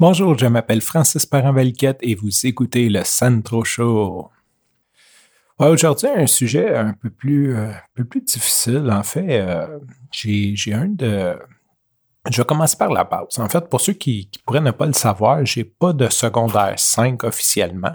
Bonjour, je m'appelle Francis parent et vous écoutez le Centro Show. Aujourd'hui, un sujet un peu plus, euh, peu plus difficile. En fait, euh, j'ai un de... Je vais commencer par la base. En fait, pour ceux qui, qui pourraient ne pas le savoir, j'ai pas de secondaire 5 officiellement.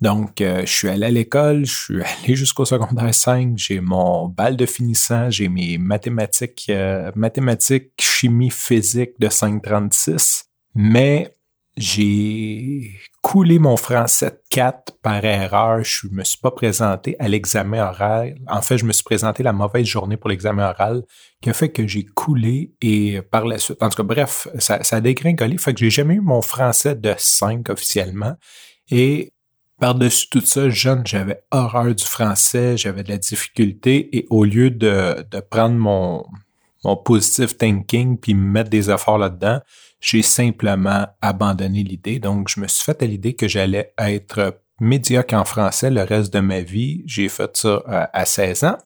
Donc, euh, je suis allé à l'école, je suis allé jusqu'au secondaire 5, j'ai mon bal de finissant, j'ai mes mathématiques, mathématiques, chimie, physique de 536, mais j'ai coulé mon français 4 par erreur. Je me suis pas présenté à l'examen oral. En fait, je me suis présenté la mauvaise journée pour l'examen oral, qui a fait que j'ai coulé et par la suite, en tout cas, bref, ça, ça a dégringolé. Fait que j'ai jamais eu mon français de 5 officiellement. Et par-dessus tout ça, jeune, j'avais horreur du français, j'avais de la difficulté et au lieu de, de prendre mon, mon positive thinking puis me mettre des efforts là-dedans, j'ai simplement abandonné l'idée. Donc, je me suis fait à l'idée que j'allais être médiocre en français le reste de ma vie. J'ai fait ça euh, à 16 ans.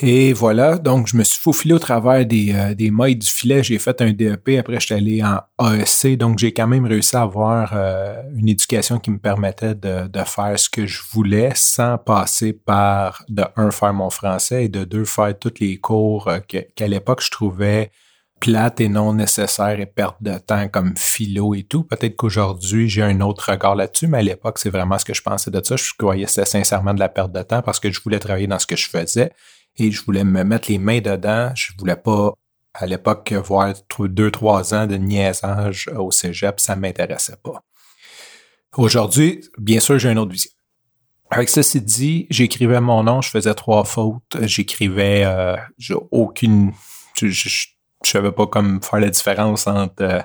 Et voilà, donc je me suis faufilé au travers des, euh, des mailles du filet. J'ai fait un DEP, après je suis allé en AEC, donc j'ai quand même réussi à avoir euh, une éducation qui me permettait de, de, faire ce que je voulais sans passer par, de un, faire mon français et de deux, faire tous les cours qu'à l'époque je trouvais plate et non nécessaire et perte de temps comme philo et tout. Peut-être qu'aujourd'hui, j'ai un autre regard là-dessus, mais à l'époque, c'est vraiment ce que je pensais de ça. Je croyais c'était sincèrement de la perte de temps parce que je voulais travailler dans ce que je faisais et je voulais me mettre les mains dedans. Je voulais pas, à l'époque, voir deux, trois ans de niaisage au cégep. Ça m'intéressait pas. Aujourd'hui, bien sûr, j'ai une autre vision. Avec ceci dit, j'écrivais mon nom, je faisais trois fautes, j'écrivais, euh, j'ai aucune, je, je savais pas comme faire la différence entre euh,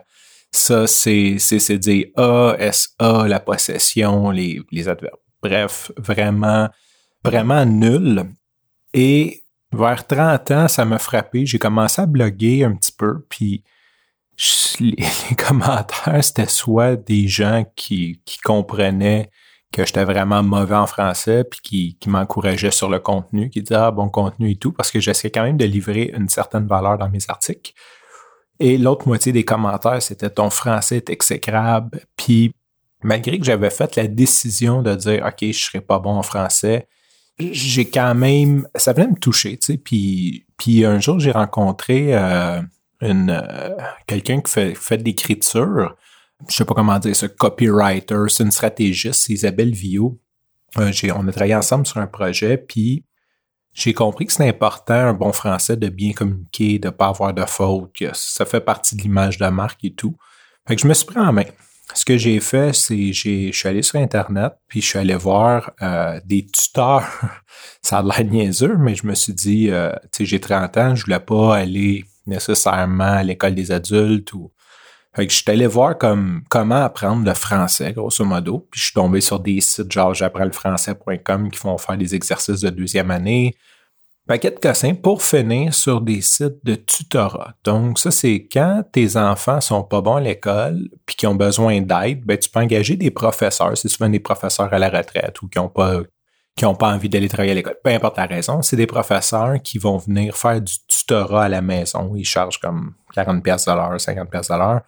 ça, c'est dire A, S, A, la possession, les, les adverbes. Bref, vraiment, vraiment nul. Et vers 30 ans, ça m'a frappé. J'ai commencé à bloguer un petit peu, puis les, commentaires, c'était soit des gens qui, qui comprenaient que j'étais vraiment mauvais en français, puis qui, m'encourageaient sur le contenu, qui disaient ah, bon contenu et tout, parce que j'essayais quand même de livrer une certaine valeur dans mes articles. Et l'autre moitié des commentaires, c'était ton français est exécrable. Puis malgré que j'avais fait la décision de dire OK, je serais pas bon en français, j'ai quand même ça venait me toucher, tu sais. Puis, puis un jour, j'ai rencontré euh, euh, quelqu'un qui fait, fait de l'écriture je sais pas comment dire ça, copywriter, c'est une stratégiste, c'est Isabelle Villot. Euh, on a travaillé ensemble sur un projet, puis j'ai compris que c'est important, un bon français, de bien communiquer, de pas avoir de fautes, que ça fait partie de l'image de marque et tout. Fait que je me suis pris en main. Ce que j'ai fait, c'est j'ai je suis allé sur Internet, puis je suis allé voir euh, des tuteurs. ça a l'air niaiseux, mais je me suis dit, euh, tu sais, j'ai 30 ans, je voulais pas aller nécessairement à l'école des adultes ou fait que je suis allé voir comme comment apprendre le français, grosso modo. Puis je suis tombé sur des sites genre j'apprends le français.com qui font faire des exercices de deuxième année. Paquet de cassins pour finir sur des sites de tutorat. Donc, ça, c'est quand tes enfants sont pas bons à l'école puis qui ont besoin d'aide, ben, tu peux engager des professeurs. C'est souvent des professeurs à la retraite ou qui ont pas qui n'ont pas envie d'aller travailler à l'école. Peu importe la raison, c'est des professeurs qui vont venir faire du tutorat à la maison. Ils chargent comme 40 pièces de l'heure, 50 pièces de l'heure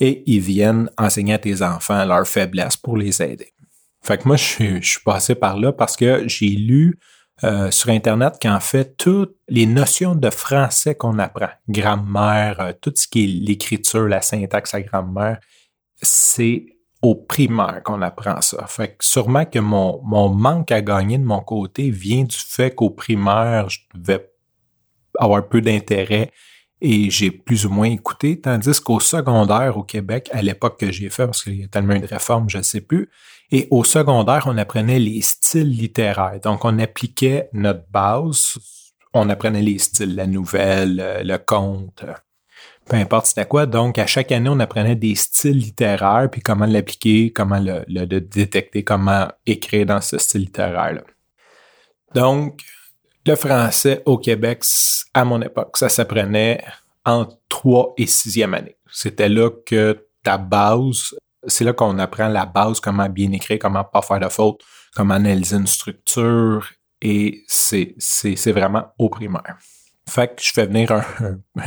et ils viennent enseigner à tes enfants leurs faiblesses pour les aider. Fait que moi, je suis, passé par là parce que j'ai lu euh, sur Internet qu'en fait, toutes les notions de français qu'on apprend, grammaire, euh, tout ce qui est l'écriture, la syntaxe à grammaire, c'est au primaire qu'on apprend ça. Fait que sûrement que mon, manque à gagner de mon côté vient du fait qu'au primaire, je devais avoir peu d'intérêt et j'ai plus ou moins écouté, tandis qu'au secondaire au Québec, à l'époque que j'ai fait, parce qu'il y a tellement une réforme, je ne sais plus, et au secondaire, on apprenait les styles littéraires. Donc, on appliquait notre base, on apprenait les styles, la nouvelle, euh, le conte, peu importe c'était quoi. Donc, à chaque année, on apprenait des styles littéraires, puis comment l'appliquer, comment le, le, détecter, comment écrire dans ce style littéraire-là. Donc, le français au Québec, à mon époque, ça s'apprenait en trois et sixième année. C'était là que ta base, c'est là qu'on apprend la base, comment bien écrire, comment pas faire de fautes, comment analyser une structure, et c'est vraiment au primaire. Fait que je fais venir un,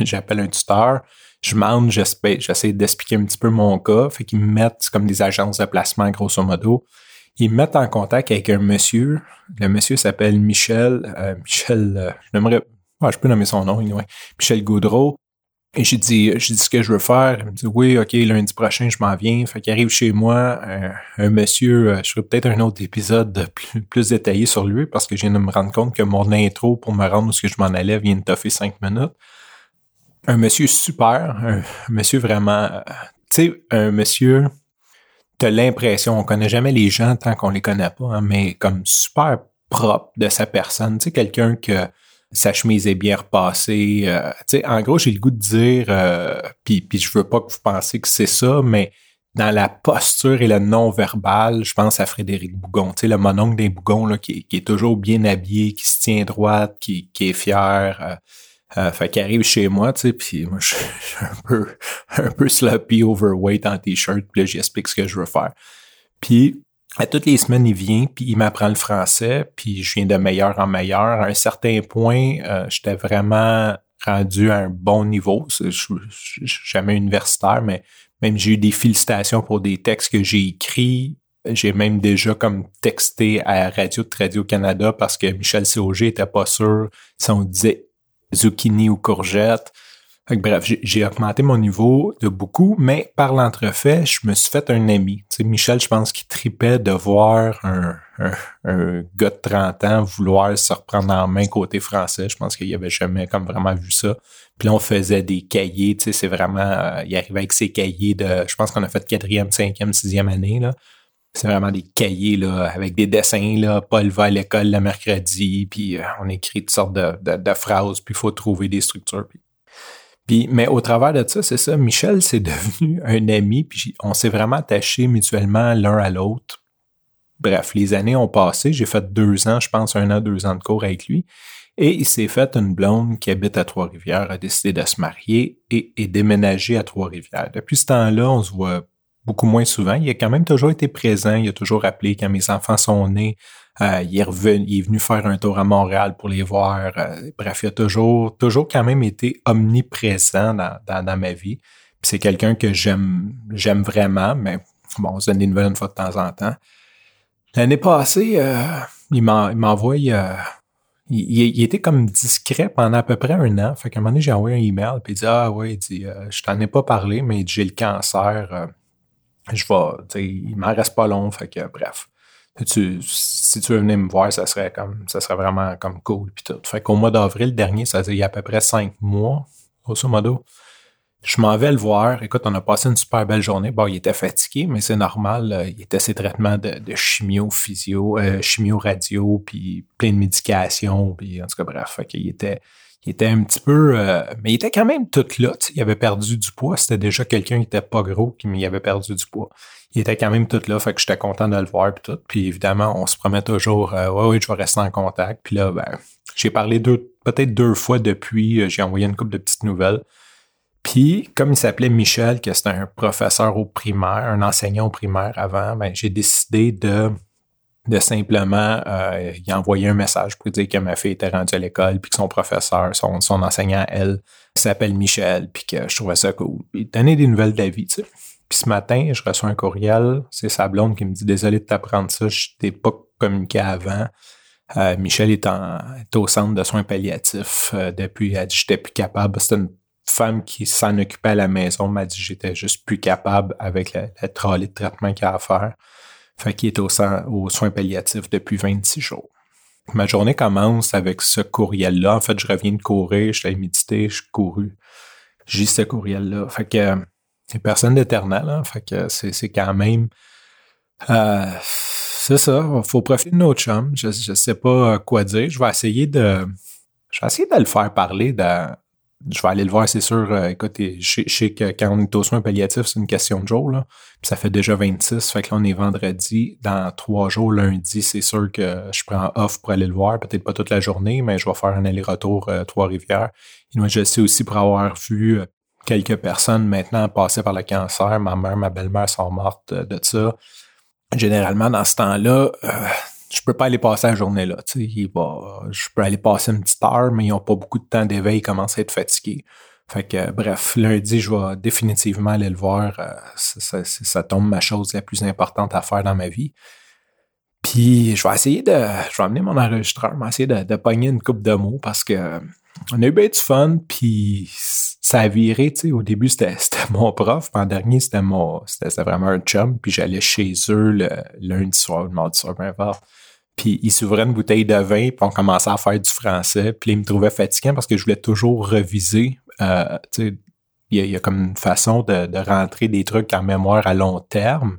j'appelle un tuteur, je demande, j'essaie d'expliquer un petit peu mon cas. Fait qu'ils me mettent comme des agences de placement, grosso modo. Ils me mettent en contact avec un monsieur. Le monsieur s'appelle Michel. Euh, Michel, euh, j'aimerais. je peux nommer son nom, Michel Goudreau. Et j'ai dit, j'ai dit ce que je veux faire. Il me dit oui, ok, lundi prochain, je m'en viens. Fait qu'il arrive chez moi, un, monsieur, euh, je ferai peut-être un autre épisode plus, plus détaillé sur lui parce que je viens de me rendre compte que mon intro pour me rendre où que je m'en allais vient de toffer cinq minutes. Un monsieur super, un, monsieur vraiment, euh, tu sais, un monsieur, t'as l'impression, on connaît jamais les gens tant qu'on les connaît pas, hein, mais comme super propre de sa personne, tu sais, quelqu'un que sa chemise est bien repassée. Euh, en gros, j'ai le goût de dire, euh, puis, je veux pas que vous pensiez que c'est ça, mais dans la posture et le non-verbal, je pense à Frédéric Bougon, tu sais, le mononcle des Bougons, là, qui, est toujours bien habillé, qui se tient droite, qui, qui est fier. Euh, euh, fait qu'il arrive chez moi, tu sais, puis moi, je suis un peu, un peu sloppy, overweight en t-shirt, puis là, j'explique ce que je veux faire. Puis, à toutes les semaines, il vient, puis il m'apprend le français, puis je viens de meilleur en meilleur. À un certain point, euh, j'étais vraiment rendu à un bon niveau. Je suis jamais universitaire, mais même j'ai eu des félicitations pour des textes que j'ai écrits. J'ai même déjà comme texté à Radio de Radio-Canada parce que Michel Sauger était pas sûr si on disait zucchini ou courgette bref, j'ai augmenté mon niveau de beaucoup, mais par l'entrefait, je me suis fait un ami. Tu sais, Michel, je pense qu'il tripait de voir un, un, gars de 30 ans vouloir se reprendre en main côté français. Je pense qu'il avait jamais comme vraiment vu ça. Puis là, on faisait des cahiers, tu sais, c'est vraiment... Euh, il arrivait avec ses cahiers de... Je pense qu'on a fait quatrième, cinquième, sixième année, là. C'est vraiment des cahiers là, avec des dessins. Là. Paul va à l'école le mercredi, puis euh, on écrit toutes sortes de, phrases, puis il faut trouver des structures. Puis, mais au travers de ça, c'est ça, Michel, c'est devenu un ami, puis on s'est vraiment attachés mutuellement l'un à l'autre. Bref, les années ont passé, j'ai fait deux ans, je pense un an, deux ans de cours avec lui, et il s'est fait une blonde qui habite à Trois-Rivières, a décidé de se marier et, et déménager à Trois-Rivières. Depuis ce temps-là, on se voit beaucoup moins souvent. Il a quand même toujours été présent, il a toujours appelé quand mes enfants sont nés. Euh, il, est venu faire un tour à Montréal pour les voir. Euh, bref, il a toujours, toujours quand même été omniprésent dans, ma vie. c'est quelqu'un que j'aime, j'aime vraiment, mais bon, on se donne des nouvelles une fois de temps en temps. L'année passée, euh, il m'envoie, il, il, était comme discret pendant à peu près un an. Fait qu'à un moment donné, j'ai envoyé un email, puis il dit Ah ouais, il dit, je t'en ai pas parlé, mais j'ai le cancer. Je vais, il m'en reste pas long, fait que bref si tu veux venir me voir, ça serait comme ça serait vraiment comme cool puis tout. Fait qu'au mois d'avril dernier, ça il y a à peu près cinq mois, grosso modo, je m'en vais le voir. Écoute, on a passé une super belle journée. Bon, il était fatigué, mais c'est normal. Il était ses traitements de, chimio, physio, euh, chimio radio, puis plein de médications, puis en tout cas, bref, fait qu'il était il était un petit peu... Euh, mais il était quand même tout là. Il avait perdu du poids. C'était déjà quelqu'un qui était pas gros, mais il avait perdu du poids. Il était quand même tout là, fait que j'étais content de le voir puis tout. Puis évidemment, on se promet toujours euh, ouais, oui, je vais rester en contact. Puis là, ben, j'ai parlé deux, peut-être deux fois depuis, euh, j'ai envoyé une couple de petites nouvelles. Puis, comme il s'appelait Michel, que c'était un professeur au primaire, un enseignant au primaire avant, ben, j'ai décidé de de simplement euh, y envoyer un message pour dire que ma fille était rendue à l'école, puis que son professeur, son, enseignant, elle, s'appelle Michel, puis que je trouvais ça cool. Puis donner des nouvelles d'avis, tu sais. Puis ce matin, je reçois un courriel, c'est sa blonde qui me dit Désolé de t'apprendre ça, je t'ai pas communiqué avant. Euh, Michel est, en, est, au centre de soins palliatifs euh, depuis. Elle dit J'étais plus capable. C'était une femme qui s'en occupait à la maison, m'a dit J'étais juste plus capable avec la, la trolley de traitement qu'il y a à faire. Fait qu'il est au, aux soins palliatifs depuis 26 jours. Ma journée commence avec ce courriel-là. En fait, je reviens de courir, je suis méditer, je suis couru. J'ai ce courriel-là. Fait que c'est personne d'éternel. Hein? Fait que c'est quand même... Euh, c'est ça. Faut profiter de notre chum. Je ne sais pas quoi dire. Je vais essayer de... Je vais essayer de le faire parler de, je vais aller le voir, c'est sûr. Euh, écoute, je, sais que quand on est au soin palliatif, c'est une question de jour. Là. Ça fait déjà 26. Fait que là, on est vendredi. Dans trois jours, lundi, c'est sûr que je prends off pour aller le voir. Peut-être pas toute la journée, mais je vais faire un aller-retour euh, Trois-Rivières. Et moi, je sais aussi pour avoir vu euh, quelques personnes maintenant passer par le cancer. Ma mère, ma belle-mère sont mortes de ça. Généralement, dans ce temps-là, je peux pas aller passer la journée là. je peux aller passer une petite heure, mais ils n'ont pas beaucoup de temps d'éveil, ils commencent à être fatigués. Fait que, bref, lundi, je vais définitivement aller le voir. Euh, ça, ça, tombe ma chose la plus importante à faire dans ma vie. Puis, je vais essayer de... Je vais amener mon enregistreur, je vais essayer de, de pogner une coupe de mots parce que on a eu bien du fun, puis ça a viré, au début, c'était mon prof, puis en dernier, c'était. C'était vraiment un chum, puis j'allais chez eux le lundi soir, le mardi soir, peu importe. Puis il s'ouvrait une bouteille de vin, puis on commençait à faire du français. Puis il me trouvait fatiguant parce que je voulais toujours reviser euh, il y, a comme une façon de, rentrer des trucs en mémoire à long terme.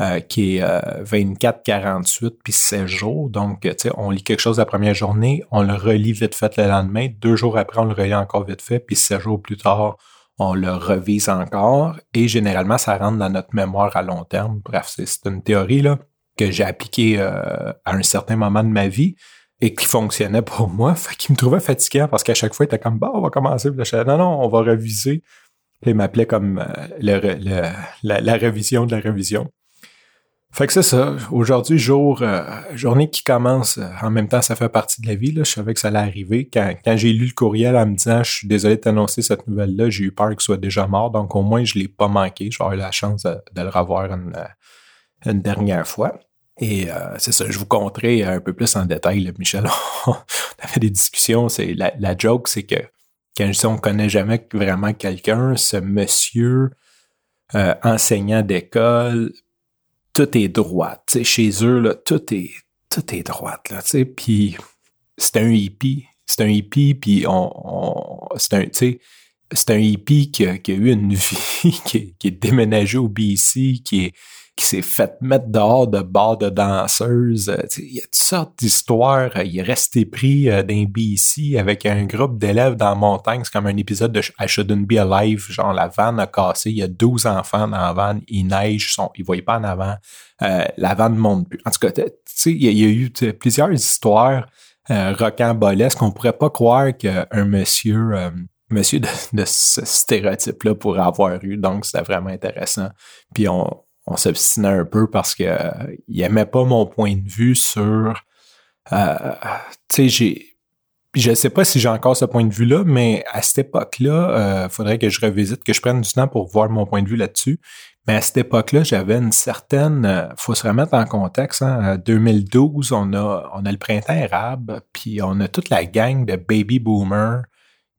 Euh, qui est 24, euh, 48 puis 16 jours. Donc, on lit quelque chose la première journée, on le relit vite fait le lendemain. Deux jours après, on le relit encore vite fait, puis 16 jours plus tard, on le revise encore. Et généralement, ça rentre dans notre mémoire à long terme. Bref, c'est une théorie là, que j'ai appliquée à un certain moment de ma vie et qui fonctionnait pour moi. Fait me trouvait fatiguant parce qu'à chaque fois, il était comme, bah, on va commencer. Non, non, on va réviser. Il m'appelait comme euh, la, révision de la révision. Fait que c'est ça. Aujourd'hui, jour, euh, journée qui commence, euh, en même temps, ça fait partie de la vie. Là. Je savais que ça allait arriver. Quand, j'ai lu le courriel en me disant, je suis désolé de t'annoncer cette nouvelle-là, j'ai eu peur qu'il soit déjà mort. Donc, au moins, je l'ai pas manqué. Eu la chance de, le revoir une dernière fois. Et euh, c'est ça, je vous conterai un peu plus en détail, Michel. on a fait des discussions. C'est la, la joke, c'est que quand on connaît jamais vraiment quelqu'un, ce monsieur euh, enseignant d'école, tout est droit. chez eux, là, tout est tout est droit. Là, puis c'est un hippie. C'est un hippie, puis on, on c'est un, c'est un hippie qui a, qui a, eu une vie, qui, qui est déménagé au BC, qui est qui s'est fait mettre dehors de bord de danseuse. Euh, il y a toutes sortes d'histoires. Il est resté pris euh, d'un BC avec un groupe d'élèves dans la montagne. C'est comme un épisode de I Shouldn't Be Alive. Genre, la vanne a cassé. Il y a 12 enfants dans la vanne. Ils neigent. Sont, ils ne voyaient pas en avant. Euh, la vanne ne monte plus. En tout cas, tu sais, il y, a eu plusieurs histoires euh, rocambolesques. On pourrait pas croire qu'un monsieur... monsieur de, ce stéréotype-là pourrait avoir eu. Donc, c'était vraiment intéressant. Puis on, on s'obstinait un peu parce que euh, il aimait pas mon point de vue sur euh, tu sais j'ai je sais pas si j'ai encore ce point de vue-là, mais à cette époque-là, euh, faudrait que je revisite, que je prenne du temps pour voir mon point de vue là-dessus. Mais à cette époque-là, j'avais une certaine, euh, faut se remettre en contexte. Hein, 2012, on a, on a le printemps arabe, puis on a toute la gang de baby boomers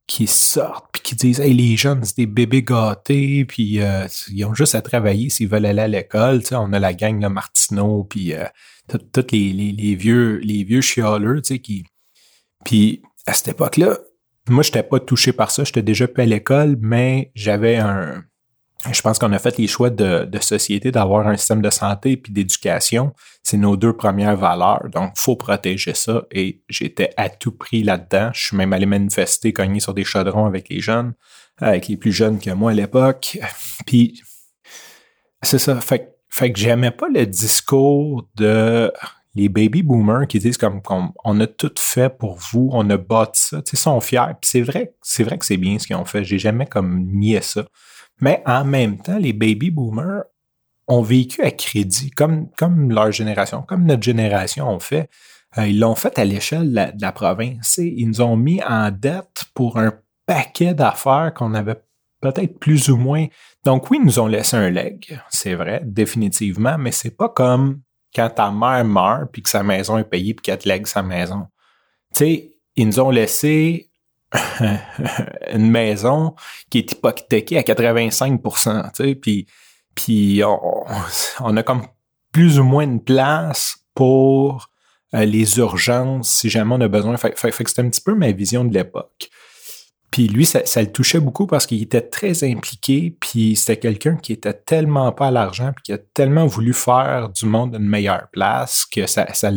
qui sortent puis qui disent hey les jeunes c'est des bébés gâtés puis euh, ils ont juste à travailler s'ils veulent aller à l'école tu sais on a la gang de Martineau puis euh, tous les, les, vieux les vieux chialeux tu sais qui puis à cette époque-là moi j'étais pas touché par ça j'étais déjà pas à l'école mais j'avais un je pense qu'on a fait les choix de, société d'avoir un système de santé puis d'éducation. C'est nos deux premières valeurs. Donc, faut protéger ça. Et j'étais à tout prix là-dedans. Je suis même allé manifester, cogner sur des chaudrons avec les jeunes, avec les plus jeunes que moi à l'époque. Puis, c'est ça. Fait, fait que j'aimais pas le discours de les baby boomers qui disent comme, on a tout fait pour vous, on a bâti ça. Tu sais, sont fiers. Puis c'est vrai, c'est vrai que c'est bien ce qu'ils ont fait. J'ai jamais comme nié ça. Mais en même temps, les baby boomers ont vécu à crédit, comme, comme leur génération, comme notre génération ont fait. Euh, ils l'ont fait à l'échelle de, la province. Ils nous ont mis en dette pour un paquet d'affaires qu'on avait peut-être plus ou moins. Donc oui, ils nous ont laissé un leg, c'est vrai, définitivement, mais c'est pas comme quand ta mère meurt puis que sa maison est payée puis qu'elle te lègue sa maison. Tu sais, ils nous ont laissé une maison qui est hypothéquée à 85% tu sais, puis, puis on, a comme plus ou moins une place pour euh, les urgences si jamais on a besoin. Fait, fait, que c'était un petit peu ma vision de l'époque. Puis lui, ça, le touchait beaucoup parce qu'il était très impliqué, puis c'était quelqu'un qui était tellement pas à l'argent, puis qui a tellement voulu faire du monde une meilleure place que ça, ça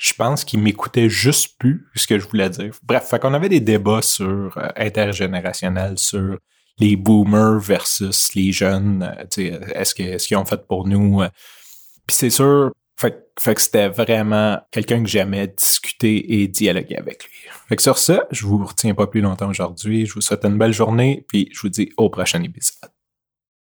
je pense qu'il m'écoutait juste plus ce que je voulais dire. Bref, fait qu'on avait des débats sur euh, intergénérationnel, sur les boomers versus les jeunes. Euh, est-ce que ce qu'ils ont fait pour nous? Euh. Puis c'est sûr, fait, fait que c'était vraiment quelqu'un que j'aimais discuter et dialoguer avec lui. Fait que sur ça, je vous retiens pas plus longtemps aujourd'hui. Je vous souhaite une belle journée, puis je vous dis au prochain épisode.